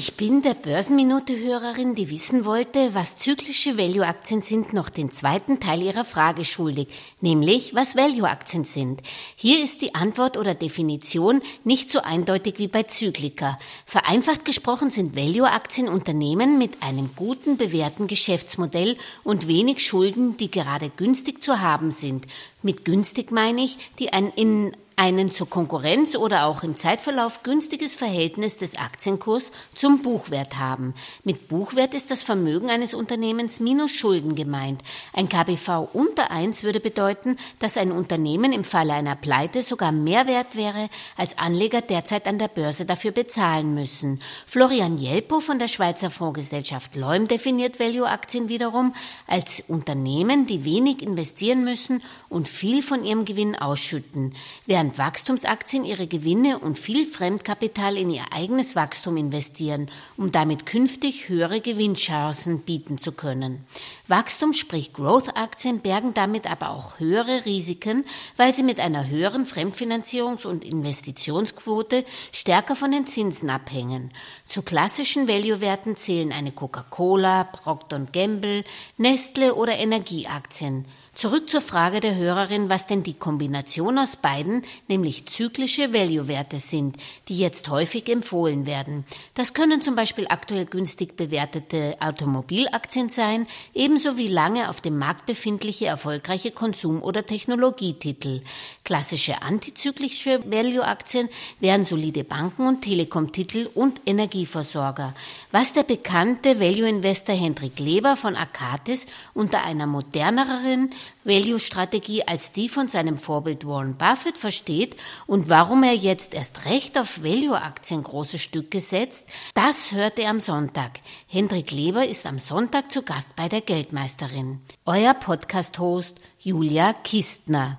Ich bin der Börsenminute-Hörerin, die wissen wollte, was zyklische Value-Aktien sind, noch den zweiten Teil ihrer Frage schuldig, nämlich was Value-Aktien sind. Hier ist die Antwort oder Definition nicht so eindeutig wie bei Zyklika. Vereinfacht gesprochen sind Value-Aktien Unternehmen mit einem guten bewährten Geschäftsmodell und wenig Schulden, die gerade günstig zu haben sind. Mit günstig meine ich, die ein in einen zur Konkurrenz oder auch im Zeitverlauf günstiges Verhältnis des Aktienkurs zum Buchwert haben. Mit Buchwert ist das Vermögen eines Unternehmens minus Schulden gemeint. Ein KBV unter 1 würde bedeuten, dass ein Unternehmen im Falle einer Pleite sogar mehr wert wäre, als Anleger derzeit an der Börse dafür bezahlen müssen. Florian Jelpo von der Schweizer Fondsgesellschaft Leum definiert Value-Aktien wiederum als Unternehmen, die wenig investieren müssen und viel von ihrem Gewinn ausschütten, während während Wachstumsaktien ihre Gewinne und viel Fremdkapital in ihr eigenes Wachstum investieren, um damit künftig höhere Gewinnchancen bieten zu können. Wachstum, sprich Growth-Aktien, bergen damit aber auch höhere Risiken, weil sie mit einer höheren Fremdfinanzierungs- und Investitionsquote stärker von den Zinsen abhängen. Zu klassischen Value-Werten zählen eine Coca-Cola, Procter Gamble, Nestle oder Energieaktien. Zurück zur Frage der Hörerin, was denn die Kombination aus beiden, nämlich zyklische Value-Werte sind, die jetzt häufig empfohlen werden. Das können zum Beispiel aktuell günstig bewertete Automobilaktien sein, ebenso wie lange auf dem Markt befindliche erfolgreiche Konsum- oder Technologietitel. Klassische antizyklische Value-Aktien wären solide Banken und Telekom-Titel und Energieversorger. Was der bekannte Value-Investor Hendrik Leber von Akatis unter einer moderneren Value-Strategie als die von seinem Vorbild Warren Buffett versteht und warum er jetzt erst recht auf Value-Aktien große Stücke setzt, das hört er am Sonntag. Hendrik Leber ist am Sonntag zu Gast bei der Geldmeisterin. Euer Podcast-Host Julia Kistner.